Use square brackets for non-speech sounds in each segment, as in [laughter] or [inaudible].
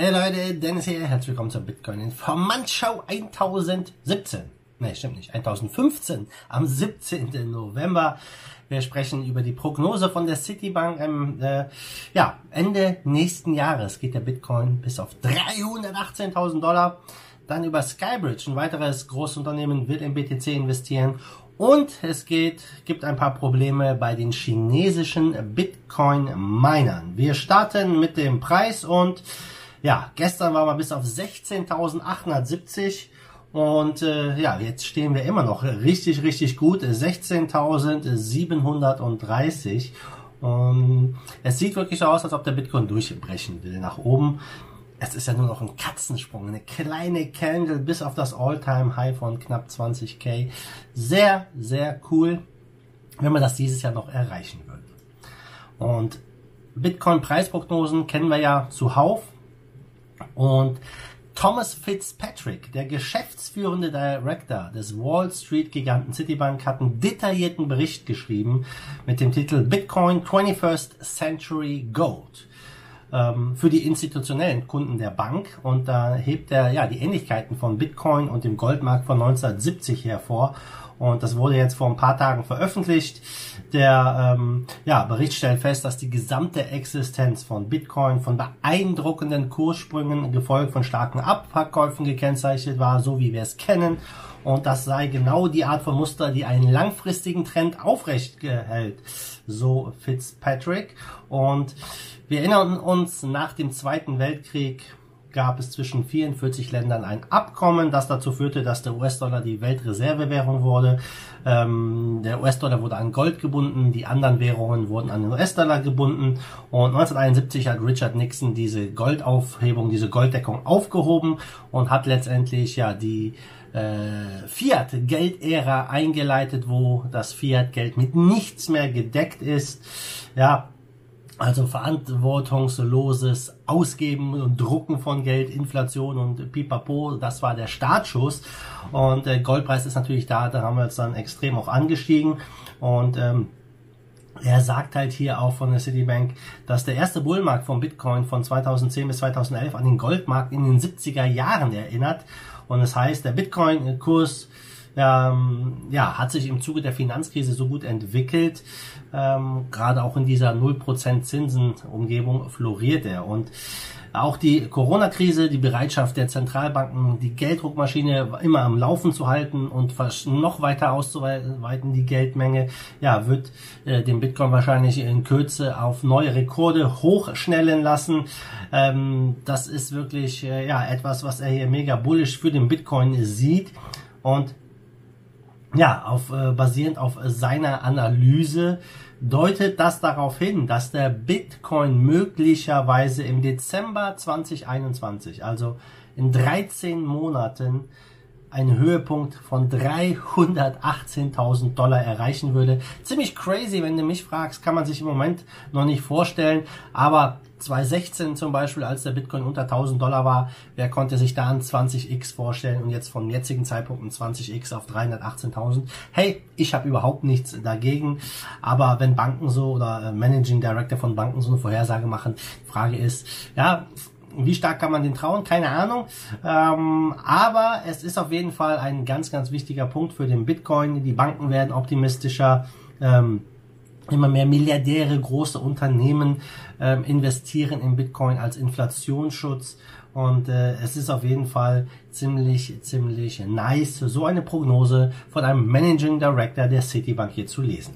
Hey Leute, Dennis hier, herzlich willkommen zur Bitcoin Informantschau 1017. Ne, stimmt nicht, 1015 am 17. November. Wir sprechen über die Prognose von der Citibank. Ähm, äh, ja, Ende nächsten Jahres geht der Bitcoin bis auf 318.000 Dollar. Dann über Skybridge, ein weiteres Großunternehmen, wird in BTC investieren. Und es geht, gibt ein paar Probleme bei den chinesischen Bitcoin-Minern. Wir starten mit dem Preis und ja, gestern war wir bis auf 16.870 und äh, ja, jetzt stehen wir immer noch richtig, richtig gut. 16.730 und es sieht wirklich so aus, als ob der Bitcoin durchbrechen will nach oben. Es ist ja nur noch ein Katzensprung, eine kleine Candle bis auf das All-Time-High von knapp 20k. Sehr, sehr cool, wenn man das dieses Jahr noch erreichen würde. Und Bitcoin-Preisprognosen kennen wir ja zuhauf. Und Thomas Fitzpatrick, der geschäftsführende Director des Wall Street Giganten Citibank, hat einen detaillierten Bericht geschrieben mit dem Titel Bitcoin 21st Century Gold. Ähm, für die institutionellen Kunden der Bank. Und da hebt er ja die Ähnlichkeiten von Bitcoin und dem Goldmarkt von 1970 hervor und das wurde jetzt vor ein paar Tagen veröffentlicht. Der ähm, ja, Bericht stellt fest, dass die gesamte Existenz von Bitcoin von beeindruckenden Kurssprüngen gefolgt von starken Abverkäufen gekennzeichnet war, so wie wir es kennen. Und das sei genau die Art von Muster, die einen langfristigen Trend aufrecht hält, so Fitzpatrick. Und wir erinnern uns, nach dem Zweiten Weltkrieg gab es zwischen 44 Ländern ein Abkommen, das dazu führte, dass der US-Dollar die Weltreservewährung wurde. Ähm, der US-Dollar wurde an Gold gebunden, die anderen Währungen wurden an den US-Dollar gebunden. Und 1971 hat Richard Nixon diese Goldaufhebung, diese Golddeckung aufgehoben und hat letztendlich ja die äh, Fiat-Geldära eingeleitet, wo das Fiat-Geld mit nichts mehr gedeckt ist. Ja, also verantwortungsloses Ausgeben und Drucken von Geld, Inflation und Pipapo, das war der Startschuss. Und der Goldpreis ist natürlich da, da haben wir jetzt dann extrem auch angestiegen. Und ähm, er sagt halt hier auch von der Citibank, dass der erste Bullmarkt von Bitcoin von 2010 bis 2011 an den Goldmarkt in den 70er Jahren erinnert. Und das heißt, der Bitcoin-Kurs ähm, ja, hat sich im Zuge der Finanzkrise so gut entwickelt. Ähm, gerade auch in dieser 0% Zinsenumgebung floriert er. Und auch die Corona-Krise, die Bereitschaft der Zentralbanken, die Gelddruckmaschine immer am Laufen zu halten und noch weiter auszuweiten, die Geldmenge, ja, wird äh, den Bitcoin wahrscheinlich in Kürze auf neue Rekorde hochschnellen lassen. Ähm, das ist wirklich äh, ja etwas, was er hier mega bullish für den Bitcoin sieht. Und ja, auf, äh, basierend auf seiner Analyse deutet das darauf hin, dass der Bitcoin möglicherweise im Dezember 2021, also in 13 Monaten, einen Höhepunkt von 318.000 Dollar erreichen würde. Ziemlich crazy, wenn du mich fragst, kann man sich im Moment noch nicht vorstellen. Aber 2016 zum Beispiel, als der Bitcoin unter 1000 Dollar war, wer konnte sich da ein 20x vorstellen und jetzt vom jetzigen Zeitpunkt ein 20x auf 318.000? Hey, ich habe überhaupt nichts dagegen. Aber wenn Banken so oder äh, Managing Director von Banken so eine Vorhersage machen, Frage ist, ja, wie stark kann man den trauen? Keine Ahnung. Ähm, aber es ist auf jeden Fall ein ganz, ganz wichtiger Punkt für den Bitcoin. Die Banken werden optimistischer. Ähm, immer mehr Milliardäre, große Unternehmen ähm, investieren in Bitcoin als Inflationsschutz. Und äh, es ist auf jeden Fall ziemlich, ziemlich nice, so eine Prognose von einem Managing Director der Citibank hier zu lesen.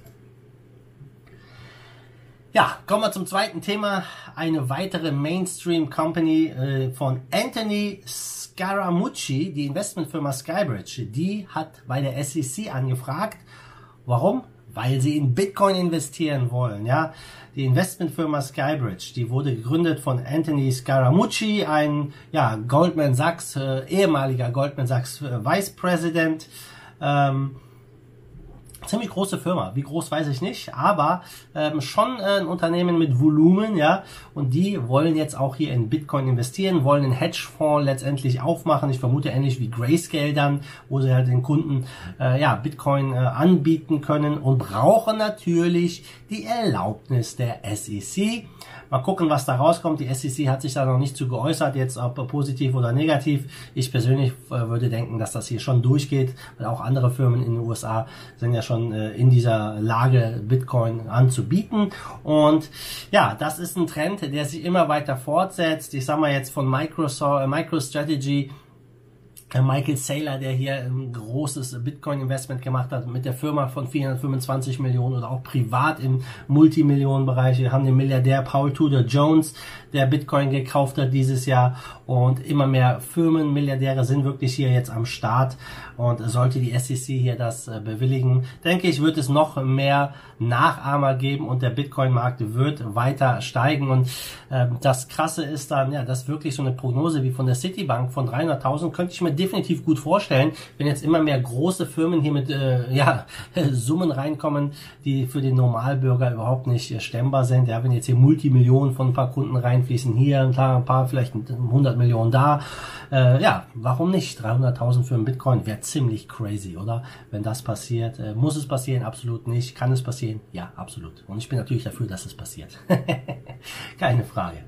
Ja, kommen wir zum zweiten Thema. Eine weitere Mainstream Company äh, von Anthony Scaramucci, die Investmentfirma Skybridge, die hat bei der SEC angefragt. Warum? Weil sie in Bitcoin investieren wollen, ja. Die Investmentfirma Skybridge, die wurde gegründet von Anthony Scaramucci, ein, ja, Goldman Sachs, äh, ehemaliger Goldman Sachs äh, Vice President, ähm, ziemlich große Firma. Wie groß weiß ich nicht, aber ähm, schon äh, ein Unternehmen mit Volumen, ja. Und die wollen jetzt auch hier in Bitcoin investieren, wollen einen Hedgefonds letztendlich aufmachen. Ich vermute ähnlich wie Grayscale dann, wo sie halt den Kunden äh, ja Bitcoin äh, anbieten können und brauchen natürlich die Erlaubnis der SEC. Mal gucken, was da rauskommt. Die SEC hat sich da noch nicht zu geäußert, jetzt ob positiv oder negativ. Ich persönlich äh, würde denken, dass das hier schon durchgeht, weil auch andere Firmen in den USA sind ja schon äh, in dieser Lage, Bitcoin anzubieten. Und ja, das ist ein Trend, der sich immer weiter fortsetzt. Ich sag mal jetzt von Microsoft, äh, MicroStrategy Michael Saylor, der hier ein großes Bitcoin-Investment gemacht hat mit der Firma von 425 Millionen oder auch privat im Multimillionenbereich. Wir haben den Milliardär Paul Tudor Jones, der Bitcoin gekauft hat dieses Jahr. Und immer mehr Firmen, Milliardäre sind wirklich hier jetzt am Start. Und sollte die SEC hier das äh, bewilligen, denke ich, wird es noch mehr Nachahmer geben und der Bitcoin-Markt wird weiter steigen. Und äh, das Krasse ist dann, ja, dass wirklich so eine Prognose wie von der Citibank von 300.000 könnte ich mir definitiv gut vorstellen, wenn jetzt immer mehr große Firmen hier mit äh, [laughs] ja, Summen reinkommen, die für den Normalbürger überhaupt nicht stemmbar sind. Ja, wenn jetzt hier Multimillionen von ein paar Kunden reinfließen, hier ein paar, ein paar vielleicht 100 Millionen da, äh, ja, warum nicht? 300.000 für einen Bitcoin wäre ziemlich crazy, oder? Wenn das passiert, äh, muss es passieren? Absolut nicht. Kann es passieren? Ja, absolut. Und ich bin natürlich dafür, dass es passiert. [laughs] Keine Frage.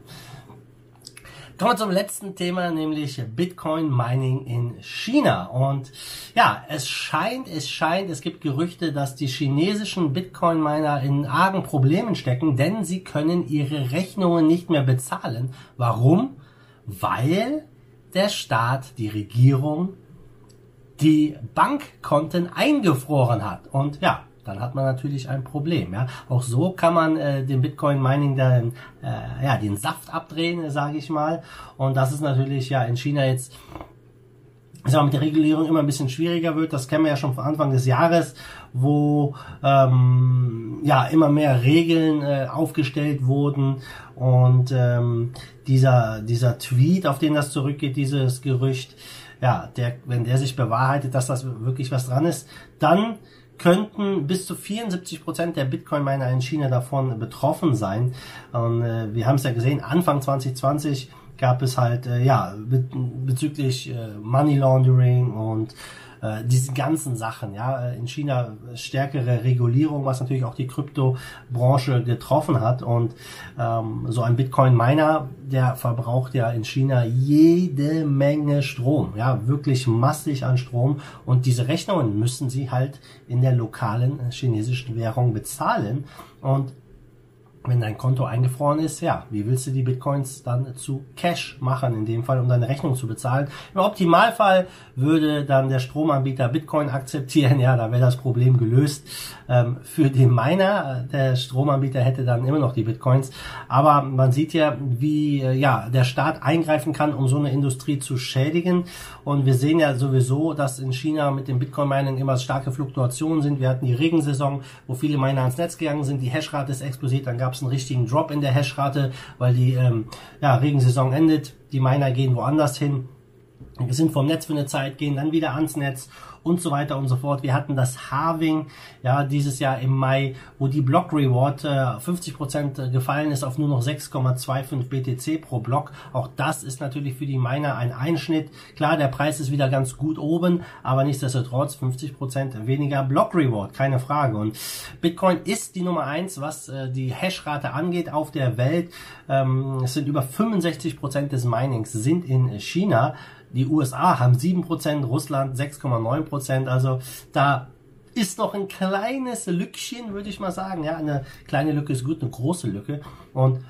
Kommen wir zum letzten Thema, nämlich Bitcoin Mining in China. Und ja, es scheint, es scheint, es gibt Gerüchte, dass die chinesischen Bitcoin Miner in argen Problemen stecken, denn sie können ihre Rechnungen nicht mehr bezahlen. Warum? Weil der Staat, die Regierung, die Bankkonten eingefroren hat. Und ja, dann hat man natürlich ein Problem. Ja, auch so kann man äh, den Bitcoin Mining dann äh, ja den Saft abdrehen, sage ich mal. Und das ist natürlich ja in China jetzt sag mal, mit der Regulierung immer ein bisschen schwieriger wird. Das kennen wir ja schon von Anfang des Jahres, wo ähm, ja immer mehr Regeln äh, aufgestellt wurden und ähm, dieser dieser Tweet, auf den das zurückgeht, dieses Gerücht, ja, der, wenn der sich bewahrheitet, dass das wirklich was dran ist, dann könnten bis zu 74 Prozent der Bitcoin-Miner in China davon betroffen sein. Und äh, wir haben es ja gesehen, Anfang 2020 gab es halt, äh, ja, be bezüglich äh, Money Laundering und äh, ganzen Sachen, ja, in China stärkere Regulierung, was natürlich auch die Kryptobranche getroffen hat. Und ähm, so ein Bitcoin-Miner, der verbraucht ja in China jede Menge Strom, ja, wirklich massig an Strom. Und diese Rechnungen müssen sie halt in der lokalen chinesischen Währung bezahlen. Und wenn dein Konto eingefroren ist, ja, wie willst du die Bitcoins dann zu Cash machen, in dem Fall, um deine Rechnung zu bezahlen? Im Optimalfall würde dann der Stromanbieter Bitcoin akzeptieren, ja, da wäre das Problem gelöst. Ähm, für den Miner, der Stromanbieter hätte dann immer noch die Bitcoins. Aber man sieht ja, wie äh, ja, der Staat eingreifen kann, um so eine Industrie zu schädigen. Und wir sehen ja sowieso, dass in China mit dem Bitcoin-Mining immer starke Fluktuationen sind. Wir hatten die Regensaison, wo viele Miner ans Netz gegangen sind, die Hashrate ist explodiert, dann gab es einen richtigen Drop in der Hashrate, weil die ähm, ja, Regensaison endet, die Miner gehen woanders hin, sind vom Netz für eine Zeit, gehen dann wieder ans Netz und so weiter und so fort. Wir hatten das Halving ja dieses Jahr im Mai, wo die Block Reward äh, 50% gefallen ist auf nur noch 6,25 BTC pro Block. Auch das ist natürlich für die Miner ein Einschnitt. Klar, der Preis ist wieder ganz gut oben, aber nichtsdestotrotz 50% weniger Block Reward, keine Frage. Und Bitcoin ist die Nummer eins, was äh, die Hashrate angeht auf der Welt. Ähm, es sind über 65% des Minings sind in China. Die USA haben 7%, Russland 6,9%. Also da ist noch ein kleines Lückchen, würde ich mal sagen. Ja, eine kleine Lücke ist gut, eine große Lücke. Und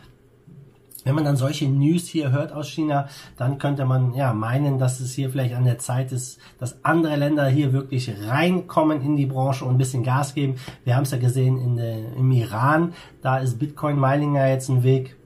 wenn man dann solche News hier hört aus China, dann könnte man ja meinen, dass es hier vielleicht an der Zeit ist, dass andere Länder hier wirklich reinkommen in die Branche und ein bisschen Gas geben. Wir haben es ja gesehen in, äh, im Iran, da ist Bitcoin Mining ja jetzt ein Weg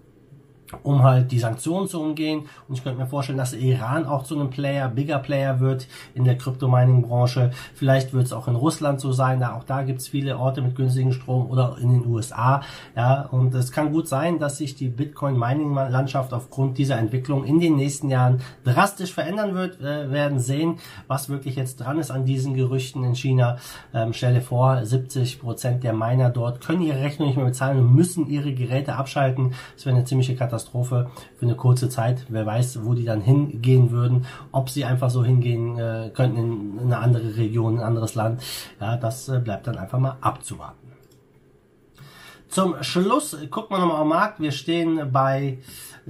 um halt die Sanktionen zu umgehen. Und ich könnte mir vorstellen, dass Iran auch zu einem Player, bigger Player wird in der Crypto-Mining-Branche. Vielleicht wird es auch in Russland so sein, da auch da gibt es viele Orte mit günstigen Strom oder in den USA. Ja, und es kann gut sein, dass sich die Bitcoin-Mining-Landschaft aufgrund dieser Entwicklung in den nächsten Jahren drastisch verändern wird. Wir werden sehen, was wirklich jetzt dran ist an diesen Gerüchten in China. Ähm, stelle vor, 70 Prozent der Miner dort können ihre Rechnung nicht mehr bezahlen und müssen ihre Geräte abschalten. Das wäre eine ziemliche Katastrophe. Katastrophe für eine kurze Zeit. Wer weiß, wo die dann hingehen würden, ob sie einfach so hingehen äh, könnten in, in eine andere Region, ein anderes Land. Ja, das äh, bleibt dann einfach mal abzuwarten. Zum Schluss gucken wir nochmal am Markt. Wir stehen bei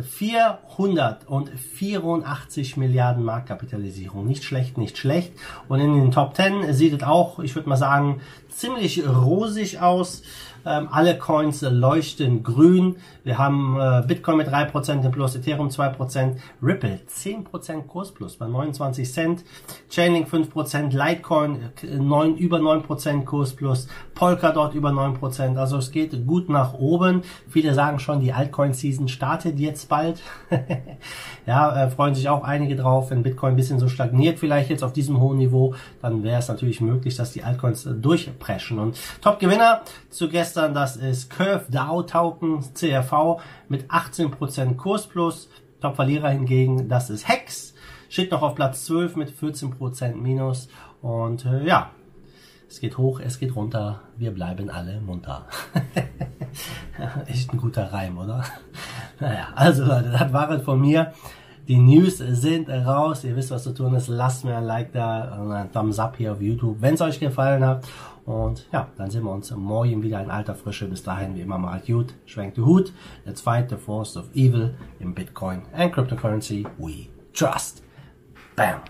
484 Milliarden Marktkapitalisierung. Nicht schlecht, nicht schlecht. Und in den Top 10 sieht es auch, ich würde mal sagen, ziemlich rosig aus. Ähm, alle Coins leuchten grün. Wir haben äh, Bitcoin mit 3% im Plus, Ethereum 2%, Ripple 10% Kursplus bei 29 Cent, Chainlink 5%, Litecoin 9, äh, über 9% Kursplus, Polkadot über 9%. Also es geht gut nach oben. Viele sagen schon, die Altcoin-Season startet jetzt bald. [laughs] ja, äh, freuen sich auch einige drauf. Wenn Bitcoin ein bisschen so stagniert, vielleicht jetzt auf diesem hohen Niveau, dann wäre es natürlich möglich, dass die Altcoins äh, durchpreschen. Und Top-Gewinner zu gestern, das ist Curve DAO Token CRV mit 18% Kursplus. Top-Verlierer hingegen, das ist Hex. Steht noch auf Platz 12 mit 14% Minus. Und äh, ja, es geht hoch, es geht runter, wir bleiben alle munter. [laughs] Echt ein guter Reim, oder? Naja, also Leute, das war es von mir. Die News sind raus. Ihr wisst, was zu tun ist. Lasst mir ein Like da und ein Thumbs up hier auf YouTube, wenn es euch gefallen hat. Und ja, dann sehen wir uns morgen wieder in alter Frische. Bis dahin, wie immer, mal gut. Schwenkt die Hut. Let's fight the force of evil in Bitcoin and cryptocurrency we trust. Bam.